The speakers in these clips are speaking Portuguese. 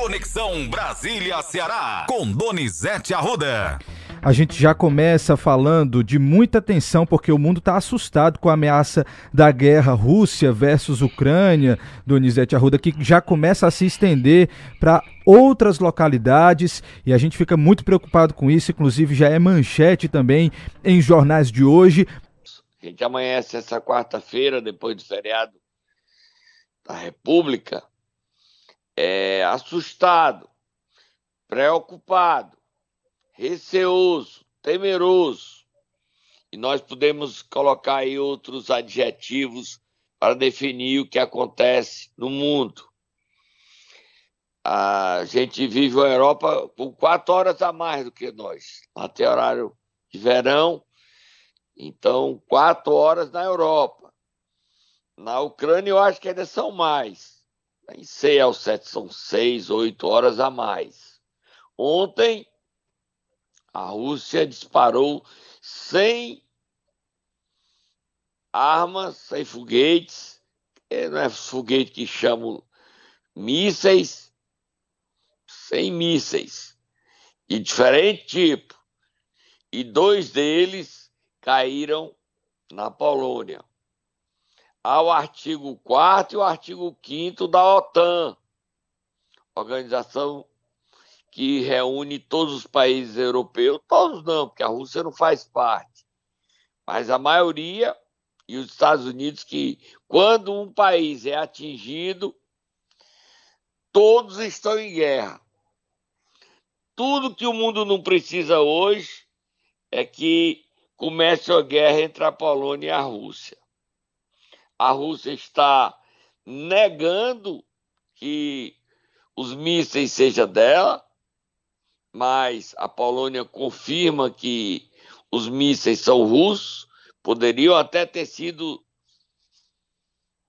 Conexão Brasília-Ceará, com Donizete Arruda. A gente já começa falando de muita tensão, porque o mundo está assustado com a ameaça da guerra Rússia versus Ucrânia, Donizete Arruda, que já começa a se estender para outras localidades e a gente fica muito preocupado com isso, inclusive já é manchete também em jornais de hoje. A gente amanhece essa quarta-feira, depois do feriado da República, é, assustado, preocupado, receoso, temeroso. E nós podemos colocar aí outros adjetivos para definir o que acontece no mundo. A gente vive a Europa com quatro horas a mais do que nós. Tem horário de verão, então quatro horas na Europa. Na Ucrânia eu acho que ainda são mais. Nem sei ao certo, são seis, oito horas a mais. Ontem a Rússia disparou sem armas, sem foguetes, não é foguete que chamam mísseis, sem mísseis, de diferente tipo. E dois deles caíram na Polônia. Há o artigo 4 e o artigo 5 da OTAN, Organização que reúne todos os países europeus, todos não, porque a Rússia não faz parte, mas a maioria e os Estados Unidos que quando um país é atingido, todos estão em guerra. Tudo que o mundo não precisa hoje é que comece a guerra entre a Polônia e a Rússia. A Rússia está negando que os mísseis sejam dela, mas a Polônia confirma que os mísseis são russos, poderiam até ter sido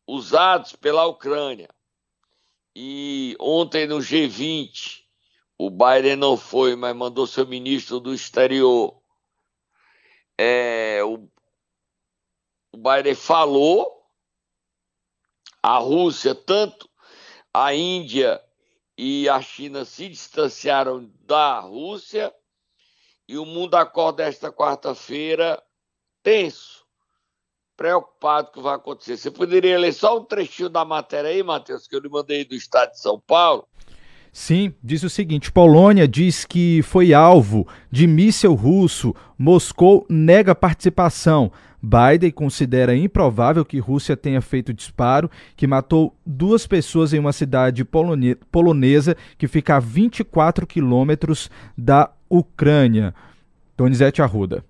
usados pela Ucrânia. E ontem no G20, o Biden não foi, mas mandou seu ministro do exterior. É, o, o Biden falou, a Rússia, tanto a Índia e a China se distanciaram da Rússia e o mundo acorda esta quarta-feira tenso, preocupado com o que vai acontecer. Você poderia ler só um trechinho da matéria aí, Matheus, que eu lhe mandei do estado de São Paulo? Sim, diz o seguinte: Polônia diz que foi alvo de míssil russo. Moscou nega participação. Biden considera improvável que Rússia tenha feito disparo que matou duas pessoas em uma cidade polone polonesa que fica a 24 quilômetros da Ucrânia. Donizete Arruda.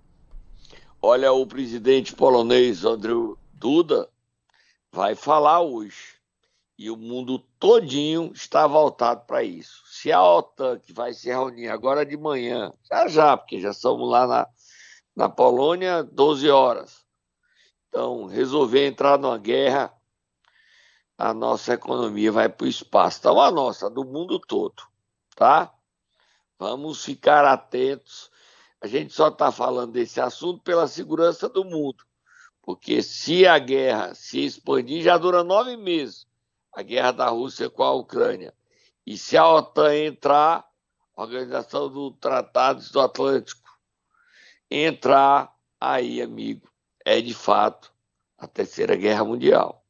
Olha, o presidente polonês Andrzej Duda vai falar hoje e o mundo todinho está voltado para isso. Se a OTAN, que vai se reunir agora de manhã, já já, porque já estamos lá na, na Polônia, 12 horas, então resolver entrar numa guerra, a nossa economia vai para o espaço. Então a nossa, do mundo todo, tá? Vamos ficar atentos. A gente só está falando desse assunto pela segurança do mundo. Porque se a guerra se expandir, já dura nove meses a guerra da Rússia com a Ucrânia. E se a OTAN entrar, a Organização do Tratados do Atlântico, entrar, aí, amigo, é de fato a Terceira Guerra Mundial.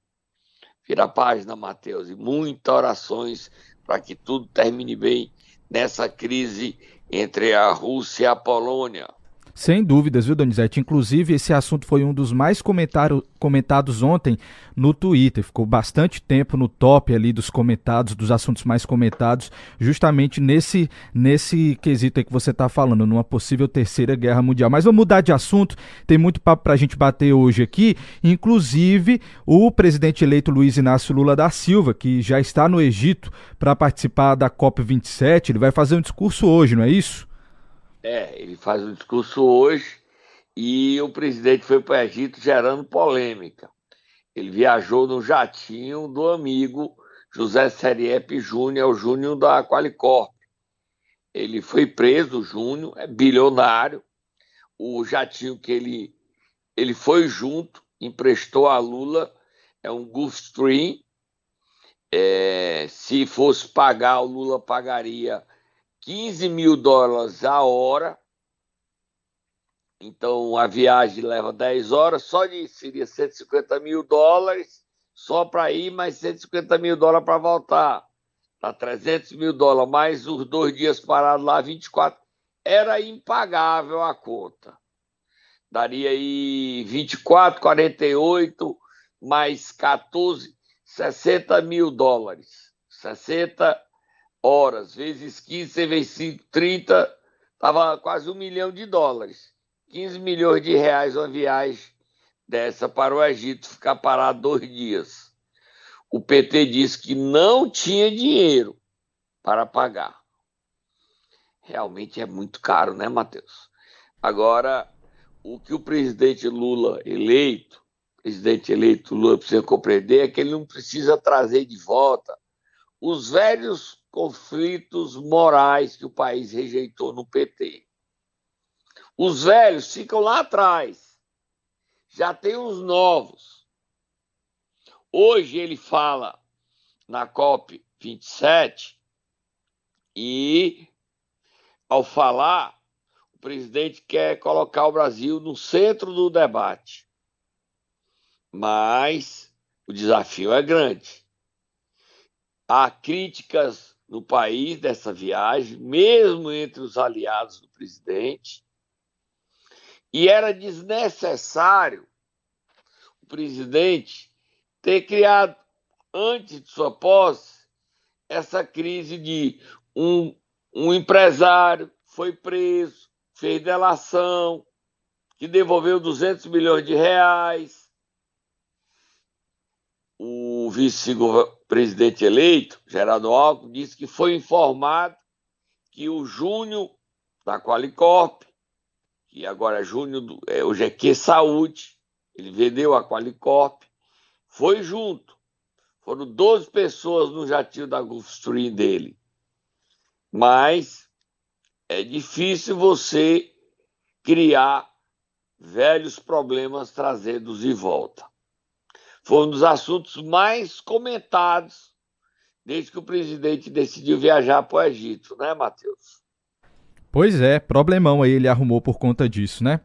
Vira a página, Mateus, e muitas orações para que tudo termine bem nessa crise entre a Rússia e a Polônia. Sem dúvidas, viu, Donizete? Inclusive, esse assunto foi um dos mais comentados ontem no Twitter. Ficou bastante tempo no top ali dos comentados, dos assuntos mais comentados, justamente nesse, nesse quesito aí que você está falando, numa possível terceira guerra mundial. Mas vamos mudar de assunto, tem muito papo para a gente bater hoje aqui. Inclusive, o presidente eleito Luiz Inácio Lula da Silva, que já está no Egito para participar da COP27, ele vai fazer um discurso hoje, não é isso? É, ele faz um discurso hoje e o presidente foi para o Egito gerando polêmica. Ele viajou no jatinho do amigo José Seriepe Júnior, o Júnior da Qualicorp. Ele foi preso, Júnior, é bilionário. O jatinho que ele, ele foi junto, emprestou a Lula, é um Gulfstream, é, se fosse pagar, o Lula pagaria 15 mil dólares a hora. Então a viagem leva 10 horas, só de seria 150 mil dólares só para ir, mais 150 mil dólares para voltar. Tá 300 mil dólares, mais os dois dias parados lá, 24. Era impagável a conta. Daria aí 24, 48, mais 14, 60 mil dólares. 60 horas, vezes 15, vezes 5, 30, estava quase um milhão de dólares. 15 milhões de reais uma viagem dessa para o Egito ficar parado dois dias. O PT disse que não tinha dinheiro para pagar. Realmente é muito caro, né, Matheus? Agora, o que o presidente Lula eleito, presidente eleito Lula precisa compreender é que ele não precisa trazer de volta os velhos conflitos morais que o país rejeitou no PT. Os velhos ficam lá atrás. Já tem os novos. Hoje ele fala na COP 27 e ao falar presidente quer colocar o Brasil no centro do debate. Mas o desafio é grande. Há críticas no país dessa viagem, mesmo entre os aliados do presidente, e era desnecessário o presidente ter criado, antes de sua posse, essa crise de um, um empresário foi preso, fez delação, que devolveu 200 milhões de reais. O vice-presidente eleito, Geraldo Alckmin, disse que foi informado que o Júnior da Qualicorp, que agora é Júnior, do, é, o GQ Saúde, ele vendeu a Qualicorp, foi junto. Foram 12 pessoas no jatinho da Gulfstream dele. Mas é difícil você criar velhos problemas trazê-los de volta. Foi um dos assuntos mais comentados desde que o presidente decidiu viajar para o Egito, né, Matheus? Pois é, problemão aí ele arrumou por conta disso, né?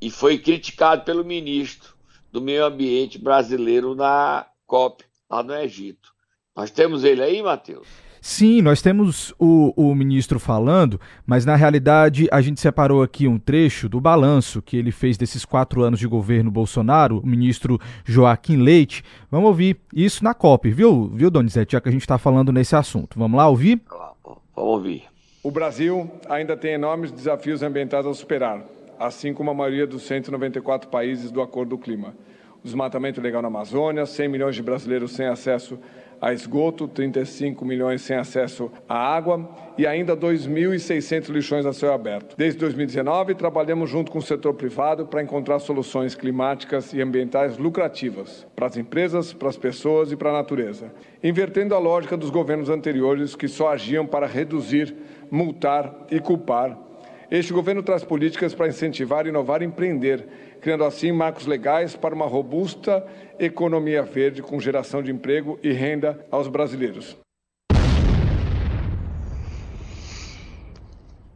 E foi criticado pelo ministro do Meio Ambiente brasileiro na COP, lá no Egito. Nós temos ele aí, Matheus? Sim, nós temos o, o, ministro falando, mas na realidade a gente separou aqui um trecho do balanço que ele fez desses quatro anos de governo Bolsonaro, o ministro Joaquim Leite. Vamos ouvir isso na COP, viu, viu Donizete, já que a gente está falando nesse assunto. Vamos lá ouvir? Vamos ouvir. O Brasil ainda tem enormes desafios ambientais a superar, assim como a maioria dos 194 países do Acordo do Clima. O desmatamento ilegal na Amazônia, 100 milhões de brasileiros sem acesso a esgoto, 35 milhões sem acesso à água e ainda 2.600 lixões a céu aberto. Desde 2019, trabalhamos junto com o setor privado para encontrar soluções climáticas e ambientais lucrativas para as empresas, para as pessoas e para a natureza, invertendo a lógica dos governos anteriores que só agiam para reduzir, multar e culpar. Este governo traz políticas para incentivar, inovar e empreender criando assim marcos legais para uma robusta economia verde com geração de emprego e renda aos brasileiros.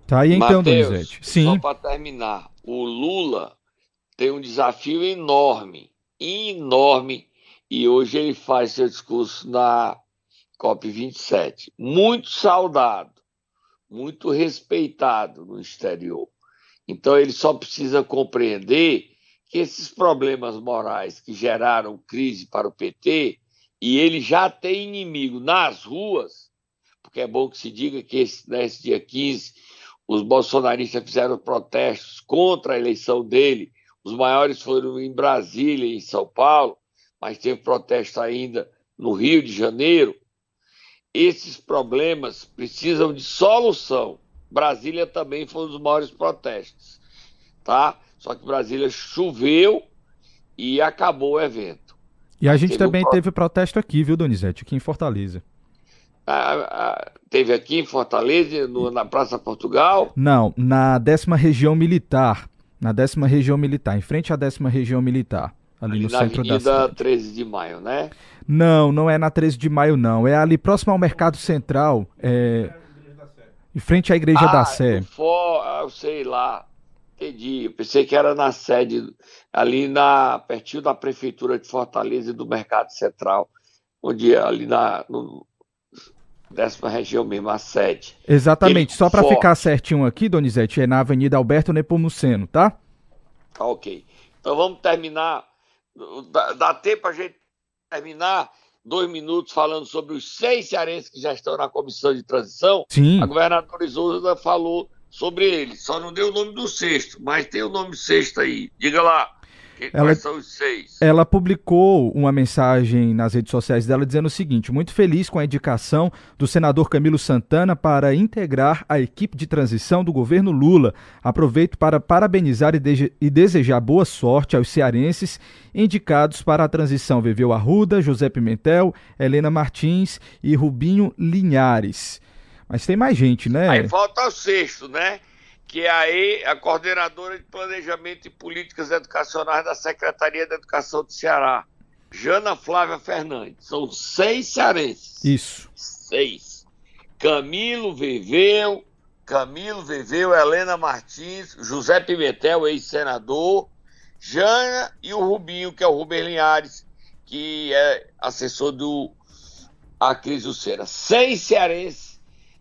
Tá aí então, Mateus, Donizete. Sim. Só para terminar, o Lula tem um desafio enorme, enorme, e hoje ele faz seu discurso na COP27. Muito saudado, muito respeitado no exterior. Então ele só precisa compreender que esses problemas morais que geraram crise para o PT, e ele já tem inimigo nas ruas, porque é bom que se diga que esse, nesse dia 15 os bolsonaristas fizeram protestos contra a eleição dele, os maiores foram em Brasília e em São Paulo, mas teve protesto ainda no Rio de Janeiro. Esses problemas precisam de solução. Brasília também foi um dos maiores protestos, tá? Só que Brasília choveu e acabou o evento. E a gente teve também um teve protesto aqui, viu, Donizete? Aqui em Fortaleza. Ah, ah, teve aqui em Fortaleza, no, na Praça Portugal? Não, na décima região militar. Na décima região militar, em frente à décima região militar. ali, ali no na centro Avenida da cidade. 13 de Maio, né? Não, não é na 13 de Maio, não. É ali próximo ao Mercado Central, é... em frente à Igreja ah, da Sé. For, ah, eu sei lá. Entendi. Eu pensei que era na sede, ali na pertinho da Prefeitura de Fortaleza e do Mercado Central, onde é ali na no, décima região mesmo, a sede. Exatamente. Ele, Só para ficar certinho aqui, Donizete, é na Avenida Alberto Nepomuceno, tá? Tá ok. Então vamos terminar. Dá, dá tempo a gente terminar dois minutos falando sobre os seis cearenses que já estão na comissão de transição. Sim. A governadora Isolda falou sobre eles, só não deu o nome do sexto, mas tem o nome sexto aí. Diga lá. Ela, quais são os seis? Ela publicou uma mensagem nas redes sociais dela dizendo o seguinte: muito feliz com a indicação do senador Camilo Santana para integrar a equipe de transição do governo Lula. Aproveito para parabenizar e, de e desejar boa sorte aos cearenses indicados para a transição Viveu Arruda, José Pimentel, Helena Martins e Rubinho Linhares. Mas tem mais gente, né? Aí falta o sexto, né? que é aí a coordenadora de Planejamento e Políticas Educacionais da Secretaria da Educação do Ceará, Jana Flávia Fernandes. São seis cearenses. Isso. Seis. Camilo Viveu, Camilo Viveu, Helena Martins, José Pimentel, ex-senador, Jana e o Rubinho, que é o Rubem Linhares, que é assessor do Acris Lucena. Seis cearenses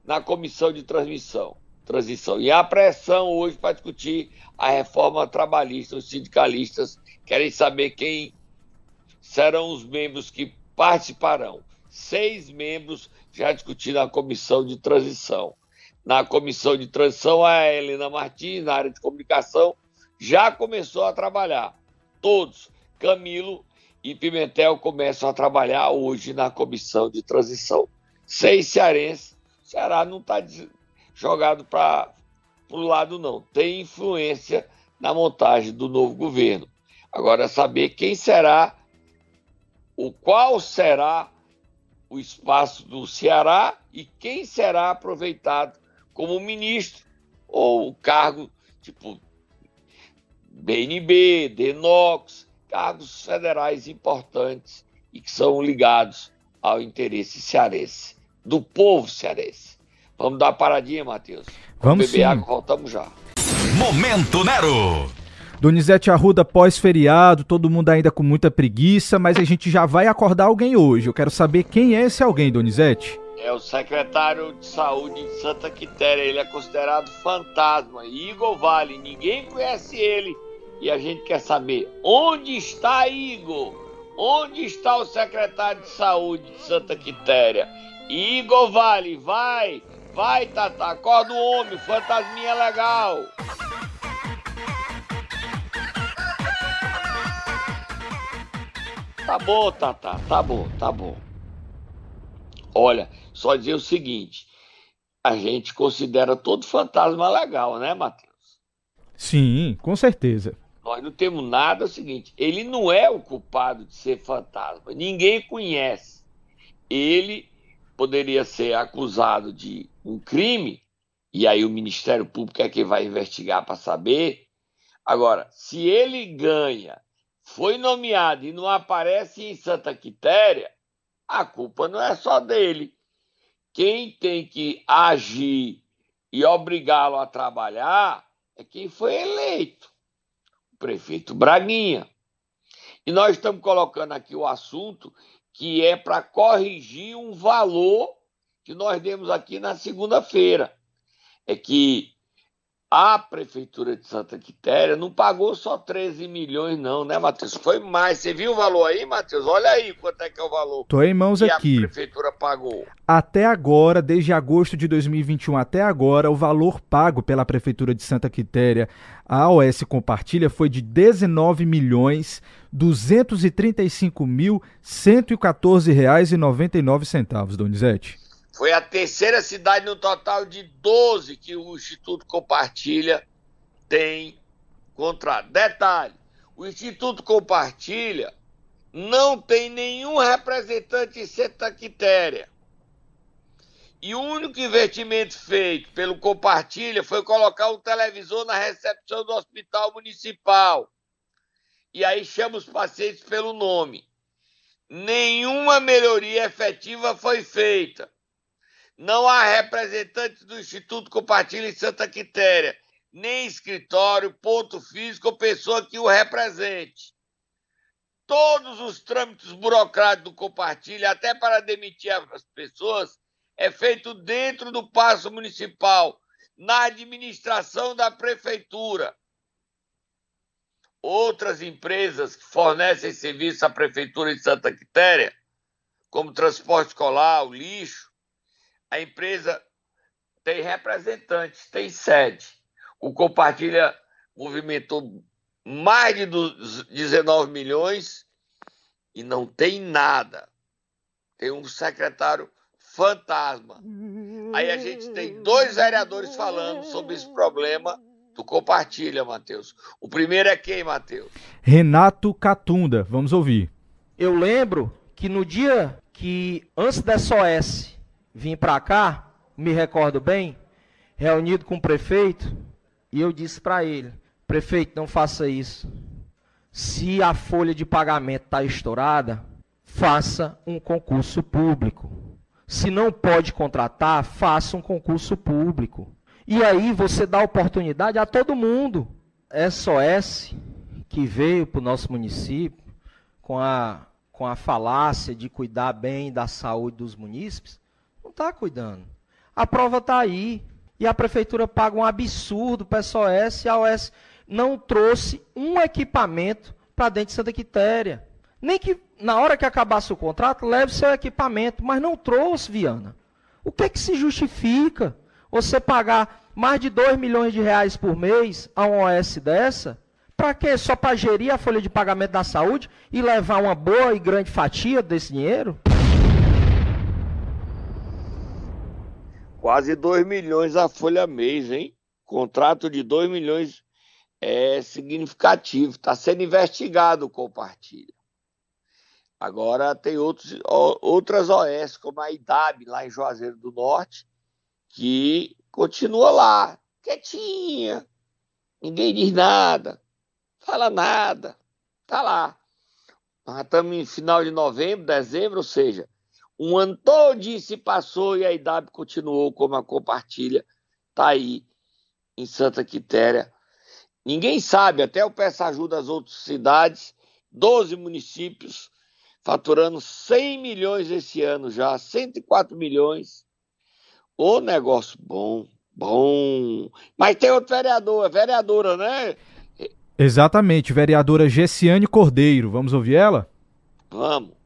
na comissão de transmissão transição. E a pressão hoje para discutir a reforma trabalhista. Os sindicalistas querem saber quem serão os membros que participarão. Seis membros já discutiram a comissão de transição. Na comissão de transição, a Helena Martins, na área de comunicação, já começou a trabalhar. Todos, Camilo e Pimentel, começam a trabalhar hoje na comissão de transição. Seis cearenses. Ceará não está jogado para o lado, não. Tem influência na montagem do novo governo. Agora, saber quem será, o qual será o espaço do Ceará e quem será aproveitado como ministro ou cargo tipo BNB, Denox, cargos federais importantes e que são ligados ao interesse cearense, do povo cearense. Vamos dar uma paradinha, Matheus. Vamos beber sim. água, voltamos já. Momento Nero. Donizete Arruda pós-feriado, todo mundo ainda com muita preguiça, mas a gente já vai acordar alguém hoje. Eu quero saber quem é esse alguém, Donizete. É o secretário de saúde de Santa Quitéria. Ele é considerado fantasma. Igor Vale, ninguém conhece ele. E a gente quer saber onde está Igor? Onde está o secretário de saúde de Santa Quitéria? Igor Vale, vai! Vai, Tata, acorda o homem, fantasminha legal. Tá bom, Tata, tá bom, tá bom. Olha, só dizer o seguinte: a gente considera todo fantasma legal, né, Matheus? Sim, com certeza. Nós não temos nada, é o seguinte: ele não é o culpado de ser fantasma, ninguém conhece. Ele poderia ser acusado de um crime, e aí o Ministério Público é quem vai investigar para saber. Agora, se ele ganha, foi nomeado e não aparece em Santa Quitéria, a culpa não é só dele. Quem tem que agir e obrigá-lo a trabalhar é quem foi eleito, o prefeito Braguinha. E nós estamos colocando aqui o assunto que é para corrigir um valor que nós demos aqui na segunda-feira. É que a Prefeitura de Santa Quitéria não pagou só 13 milhões, não, né, Matheus? Foi mais. Você viu o valor aí, Matheus? Olha aí quanto é que é o valor. Tô em mãos que aqui. a Prefeitura pagou. Até agora, desde agosto de 2021 até agora, o valor pago pela Prefeitura de Santa Quitéria à OS Compartilha foi de 19 milhões 235 mil 114 reais e 99 centavos, Donizete. Foi a terceira cidade no total de 12 que o Instituto Compartilha tem contrato. Detalhe: o Instituto Compartilha não tem nenhum representante em Santa Quitéria. E o único investimento feito pelo Compartilha foi colocar um televisor na recepção do hospital municipal. e aí chama os pacientes pelo nome. Nenhuma melhoria efetiva foi feita. Não há representantes do Instituto Compartilha em Santa Quitéria, nem escritório, ponto físico ou pessoa que o represente. Todos os trâmites burocráticos do Compartilha, até para demitir as pessoas, é feito dentro do passo municipal, na administração da prefeitura. Outras empresas que fornecem serviço à prefeitura de Santa Quitéria, como transporte escolar, o lixo, a empresa tem representantes, tem sede. O Compartilha movimentou mais de 19 milhões e não tem nada. Tem um secretário fantasma. Aí a gente tem dois vereadores falando sobre esse problema. Tu compartilha, Matheus. O primeiro é quem, Matheus? Renato Catunda. Vamos ouvir. Eu lembro que no dia que, antes da SOS vir para cá, me recordo bem, reunido com o prefeito, e eu disse para ele: prefeito, não faça isso. Se a folha de pagamento está estourada, faça um concurso público. Se não pode contratar, faça um concurso público. E aí você dá oportunidade a todo mundo. SOS, que veio para o nosso município com a, com a falácia de cuidar bem da saúde dos munícipes, não está cuidando. A prova está aí. E a prefeitura paga um absurdo para a SOS e a OS não trouxe um equipamento para dentro de Santa Quitéria. Nem que na hora que acabasse o contrato, leve seu equipamento, mas não trouxe, Viana. O que é que se justifica você pagar mais de 2 milhões de reais por mês a uma OS dessa? Para quê? Só para gerir a folha de pagamento da saúde e levar uma boa e grande fatia desse dinheiro? Quase 2 milhões a folha mês, hein? Contrato de 2 milhões é significativo. Está sendo investigado compartilha. Agora tem outros, outras OS, como a IDAB, lá em Juazeiro do Norte, que continua lá, quietinha. Ninguém diz nada, fala nada, tá lá. Nós estamos em final de novembro, dezembro, ou seja, um ano todo se passou e a IDAB continuou como a compartilha, tá aí em Santa Quitéria. Ninguém sabe, até eu peço ajuda às outras cidades, 12 municípios, faturando 100 milhões esse ano já, 104 milhões. O negócio bom, bom. Mas tem outro vereador, é vereadora, né? Exatamente, vereadora Gessiane Cordeiro. Vamos ouvir ela? Vamos.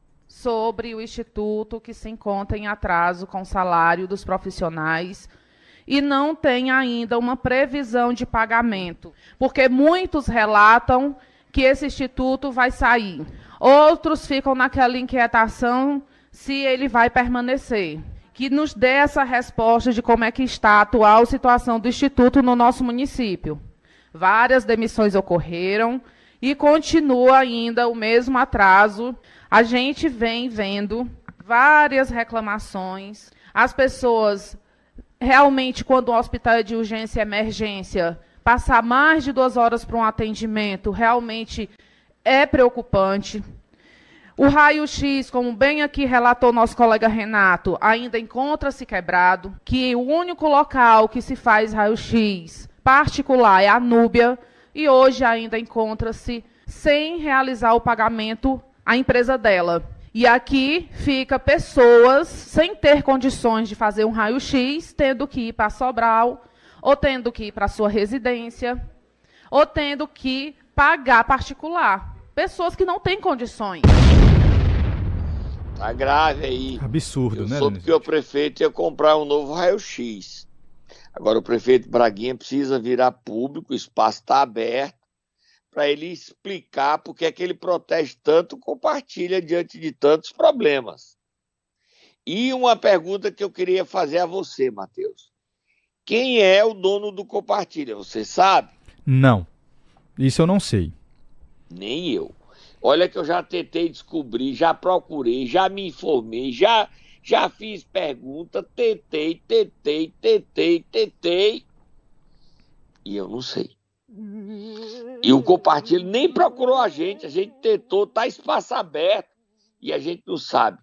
Sobre o instituto que se encontra em atraso com o salário dos profissionais e não tem ainda uma previsão de pagamento, porque muitos relatam que esse instituto vai sair. Outros ficam naquela inquietação se ele vai permanecer. Que nos dê essa resposta de como é que está a atual situação do Instituto no nosso município. Várias demissões ocorreram e continua ainda o mesmo atraso. A gente vem vendo várias reclamações. As pessoas realmente, quando o hospital é de urgência e emergência, passar mais de duas horas para um atendimento realmente é preocupante. O raio-x, como bem aqui relatou nosso colega Renato, ainda encontra-se quebrado, que o único local que se faz raio-x particular é a Núbia, e hoje ainda encontra-se sem realizar o pagamento à empresa dela. E aqui fica pessoas sem ter condições de fazer um raio-x, tendo que ir para Sobral, ou tendo que ir para sua residência, ou tendo que pagar particular. Pessoas que não têm condições. Tá grave aí. Absurdo, Eu né? soube que o prefeito ia comprar um novo raio-x. Agora o prefeito Braguinha precisa virar público, o espaço está aberto, para ele explicar por que é que ele protege tanto, compartilha diante de tantos problemas. E uma pergunta que eu queria fazer a você, Matheus. Quem é o dono do compartilha? Você sabe? Não. Isso eu não sei. Nem eu. Olha que eu já tentei descobrir, já procurei, já me informei, já já fiz pergunta, tentei, tentei, tentei, tentei. E eu não sei. E o compartilho nem procurou a gente, a gente tentou, tá espaço aberto e a gente não sabe.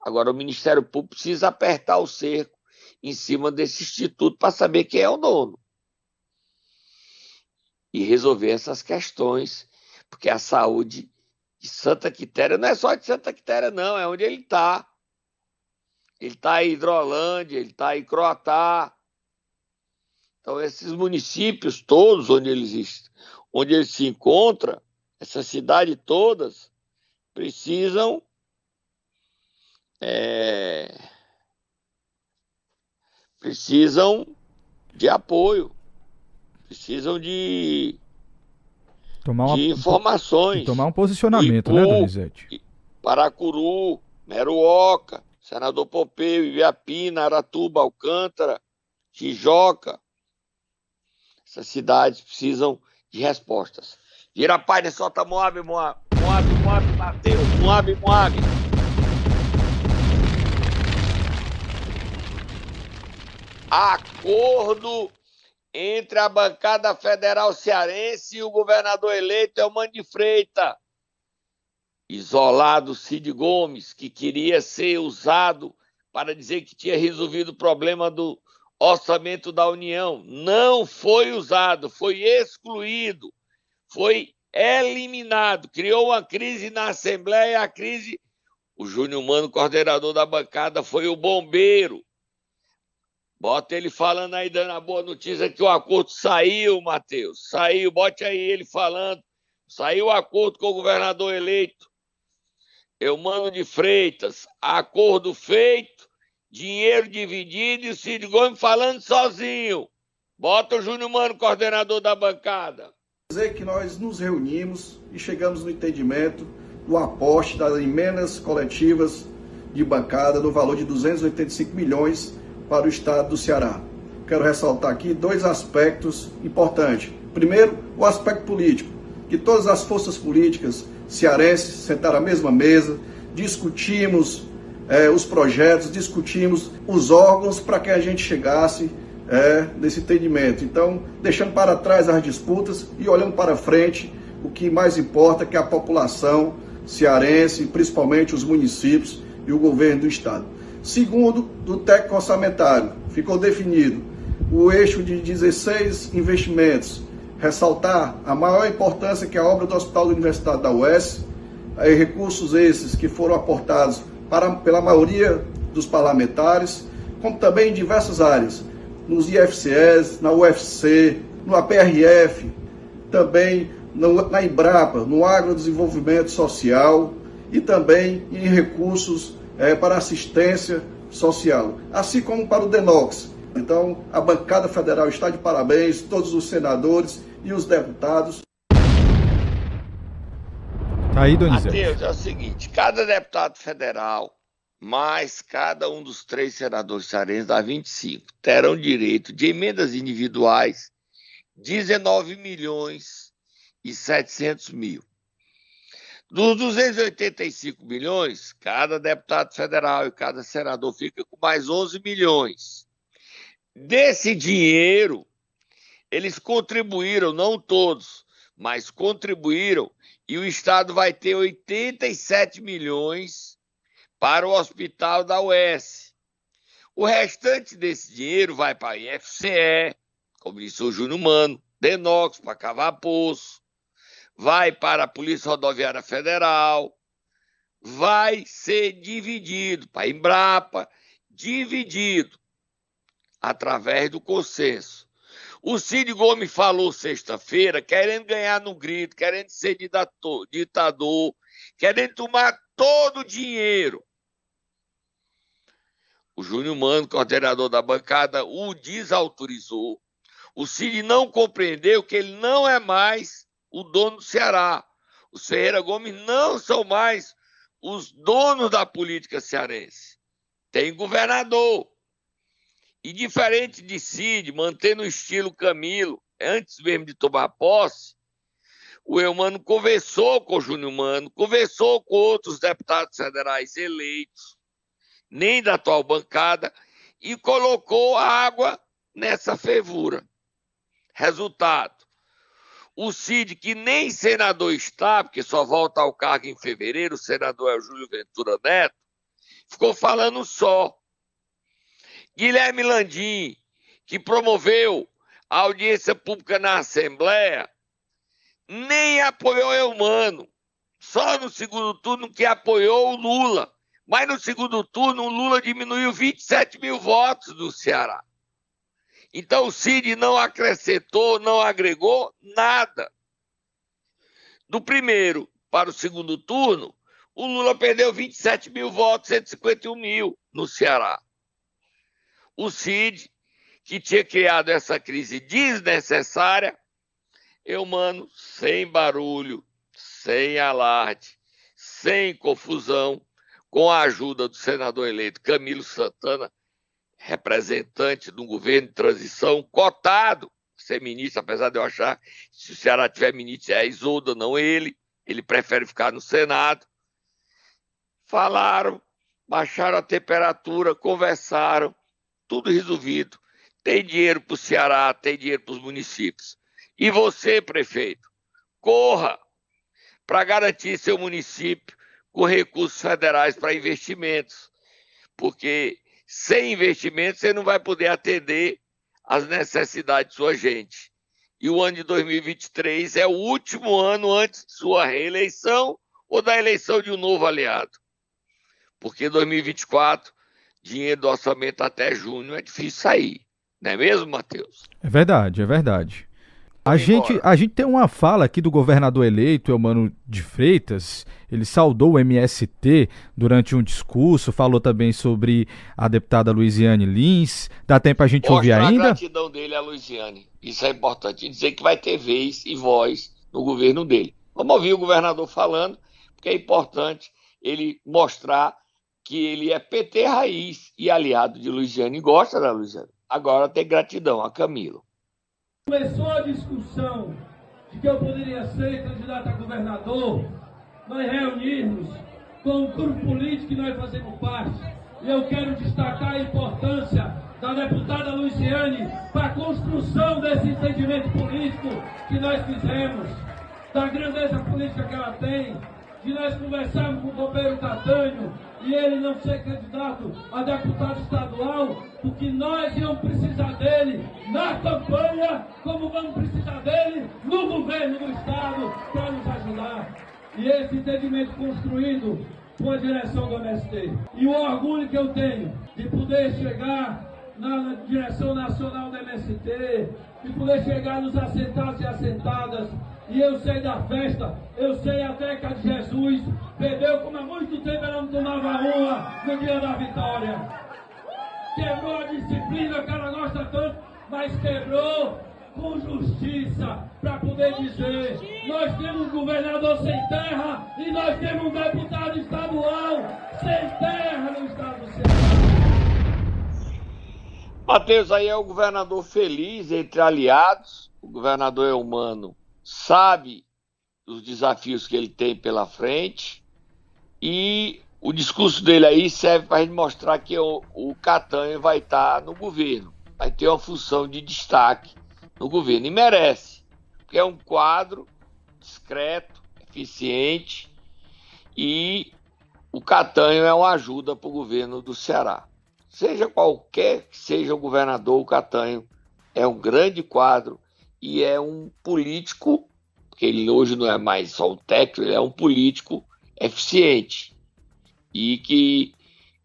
Agora o Ministério Público precisa apertar o cerco em cima desse instituto para saber quem é o dono. E resolver essas questões, porque a saúde de Santa Quitéria não é só de Santa Quitéria, não, é onde ele está. Ele está em Hidrolândia, ele está em Croatá. Então, esses municípios todos onde eles, onde eles se encontram, essa cidade todas, precisam é, precisam de apoio, precisam de, tomar uma, de informações. tomar um posicionamento, né, Ipu, né, Donizete? Paracuru, Meruoca, Senador Pompeu, Ibiapina, Aratuba, Alcântara, Tijoca. Essas cidades precisam de respostas. Girapaz, solta Moab, Moab, Moab, Moab, bateu, Moab, Moab. Acordo entre a bancada federal cearense e o governador eleito é o Mande Freita. Isolado Cid Gomes, que queria ser usado para dizer que tinha resolvido o problema do orçamento da União. Não foi usado, foi excluído, foi eliminado. Criou uma crise na Assembleia, a crise. O Júnior Mano, coordenador da bancada, foi o bombeiro Bota ele falando aí, dando a boa notícia que o acordo saiu, Matheus. Saiu, bote aí ele falando. Saiu o acordo com o governador eleito. Eu mando de Freitas, acordo feito, dinheiro dividido e o Cid Gomes falando sozinho. Bota o Júnior Mano, coordenador da bancada. Dizer que nós nos reunimos e chegamos no entendimento do aporte das emendas coletivas de bancada no valor de 285 milhões para o estado do Ceará. Quero ressaltar aqui dois aspectos importantes. Primeiro, o aspecto político, que todas as forças políticas cearenses sentaram à mesma mesa, discutimos é, os projetos, discutimos os órgãos para que a gente chegasse é, nesse entendimento. Então, deixando para trás as disputas e olhando para frente, o que mais importa é que a população cearense, principalmente os municípios e o governo do estado. Segundo, do técnico orçamentário, ficou definido o eixo de 16 investimentos, ressaltar a maior importância que a obra do Hospital da Universidade da UES, recursos esses que foram aportados para, pela maioria dos parlamentares, como também em diversas áreas, nos IFCS, na UFC, no APRF, também na Embrapa, no agrodesenvolvimento social e também em recursos é, para assistência social, assim como para o DENOX. Então, a bancada federal está de parabéns, todos os senadores e os deputados. Tá aí, Donizete. Mateus, é o seguinte, cada deputado federal, mais cada um dos três senadores cearenses, dá 25, terão direito de emendas individuais 19 milhões e 700 mil. Dos 285 milhões, cada deputado federal e cada senador fica com mais 11 milhões. Desse dinheiro, eles contribuíram, não todos, mas contribuíram, e o Estado vai ter 87 milhões para o hospital da UES. O restante desse dinheiro vai para a IFCE, como disse o Júnior Mano, Denox para cavar poço, vai para a Polícia Rodoviária Federal, vai ser dividido para a Embrapa, dividido através do consenso. O Cid Gomes falou sexta-feira, querendo ganhar no grito, querendo ser ditador, querendo tomar todo o dinheiro. O Júnior Mano, coordenador da bancada, o desautorizou. O Cid não compreendeu que ele não é mais o dono do Ceará. Os Ferreira Gomes não são mais os donos da política cearense. Tem governador. E diferente de Cid, mantendo o estilo Camilo, antes mesmo de tomar posse, o Eumano conversou com o Júnior Mano, conversou com outros deputados federais eleitos, nem da atual bancada, e colocou água nessa fervura. Resultado: o Cid, que nem senador está, porque só volta ao cargo em fevereiro, o senador é o Júlio Ventura Neto, ficou falando só. Guilherme Landim, que promoveu a audiência pública na Assembleia, nem apoiou eu, mano. Só no segundo turno que apoiou o Lula. Mas no segundo turno, o Lula diminuiu 27 mil votos do Ceará. Então o Cid não acrescentou, não agregou nada. Do primeiro para o segundo turno, o Lula perdeu 27 mil votos, 151 mil no Ceará. O Cid, que tinha criado essa crise desnecessária, eu, mano, sem barulho, sem alarde, sem confusão, com a ajuda do senador eleito Camilo Santana, representante um governo de transição cotado ser ministro, apesar de eu achar que se o Ceará tiver ministro é a Isolda, não ele. Ele prefere ficar no Senado. Falaram, baixaram a temperatura, conversaram, tudo resolvido. Tem dinheiro para o Ceará, tem dinheiro para os municípios. E você, prefeito, corra para garantir seu município com recursos federais para investimentos. Porque sem investimento, você não vai poder atender às necessidades de sua gente. E o ano de 2023 é o último ano antes de sua reeleição ou da eleição de um novo aliado. Porque 2024, dinheiro do orçamento até junho é difícil sair. Não é mesmo, Matheus? É verdade, é verdade. A gente, a gente tem uma fala aqui do governador eleito, Eumano de Freitas. Ele saudou o MST durante um discurso, falou também sobre a deputada Luiziane Lins. Dá tempo a gente Mostra ouvir ainda? a gratidão dele a Luiziane. Isso é importante. dizer que vai ter vez e voz no governo dele. Vamos ouvir o governador falando, porque é importante ele mostrar que ele é PT raiz e aliado de Luiziane. Gosta da Luiziane. Agora tem gratidão a Camilo. Começou a discussão de que eu poderia ser candidato a governador, nós reunirmos com o grupo político que nós fazemos parte. E eu quero destacar a importância da deputada Luciane para a construção desse entendimento político que nós fizemos, da grandeza política que ela tem, de nós conversarmos com o companheiro Catânio e ele não ser candidato a deputado estadual, porque nós íamos precisar dele na campanha, como vamos precisar dele no governo do Estado para nos ajudar. E esse entendimento construído com a direção do MST. E o orgulho que eu tenho de poder chegar na direção nacional do MST, de poder chegar nos assentados e assentadas e eu sei da festa, eu sei até que a de Jesus bebeu como há muito tempo ela não tomava uma no dia da vitória. Quebrou a disciplina que ela gosta tanto, mas quebrou com justiça para poder dizer: nós temos um governador sem terra e nós temos um deputado estadual sem terra no estado do Ceará. Mateus aí é o governador feliz entre aliados, o governador é humano sabe os desafios que ele tem pela frente e o discurso dele aí serve para mostrar que o, o Catanha vai estar tá no governo, vai ter uma função de destaque no governo e merece, porque é um quadro discreto, eficiente e o Catanho é uma ajuda para o governo do Ceará. Seja qualquer que seja o governador, o Catanho é um grande quadro e é um político, porque ele hoje não é mais só um técnico, ele é um político eficiente e que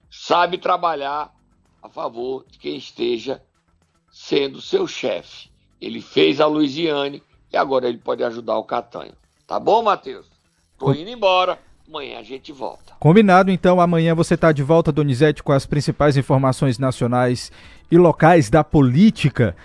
sabe trabalhar a favor de quem esteja sendo seu chefe. Ele fez a Luiziane e agora ele pode ajudar o Catanho. Tá bom, Matheus? Tô indo embora. Amanhã a gente volta. Combinado, então. Amanhã você está de volta, Donizete, com as principais informações nacionais e locais da política.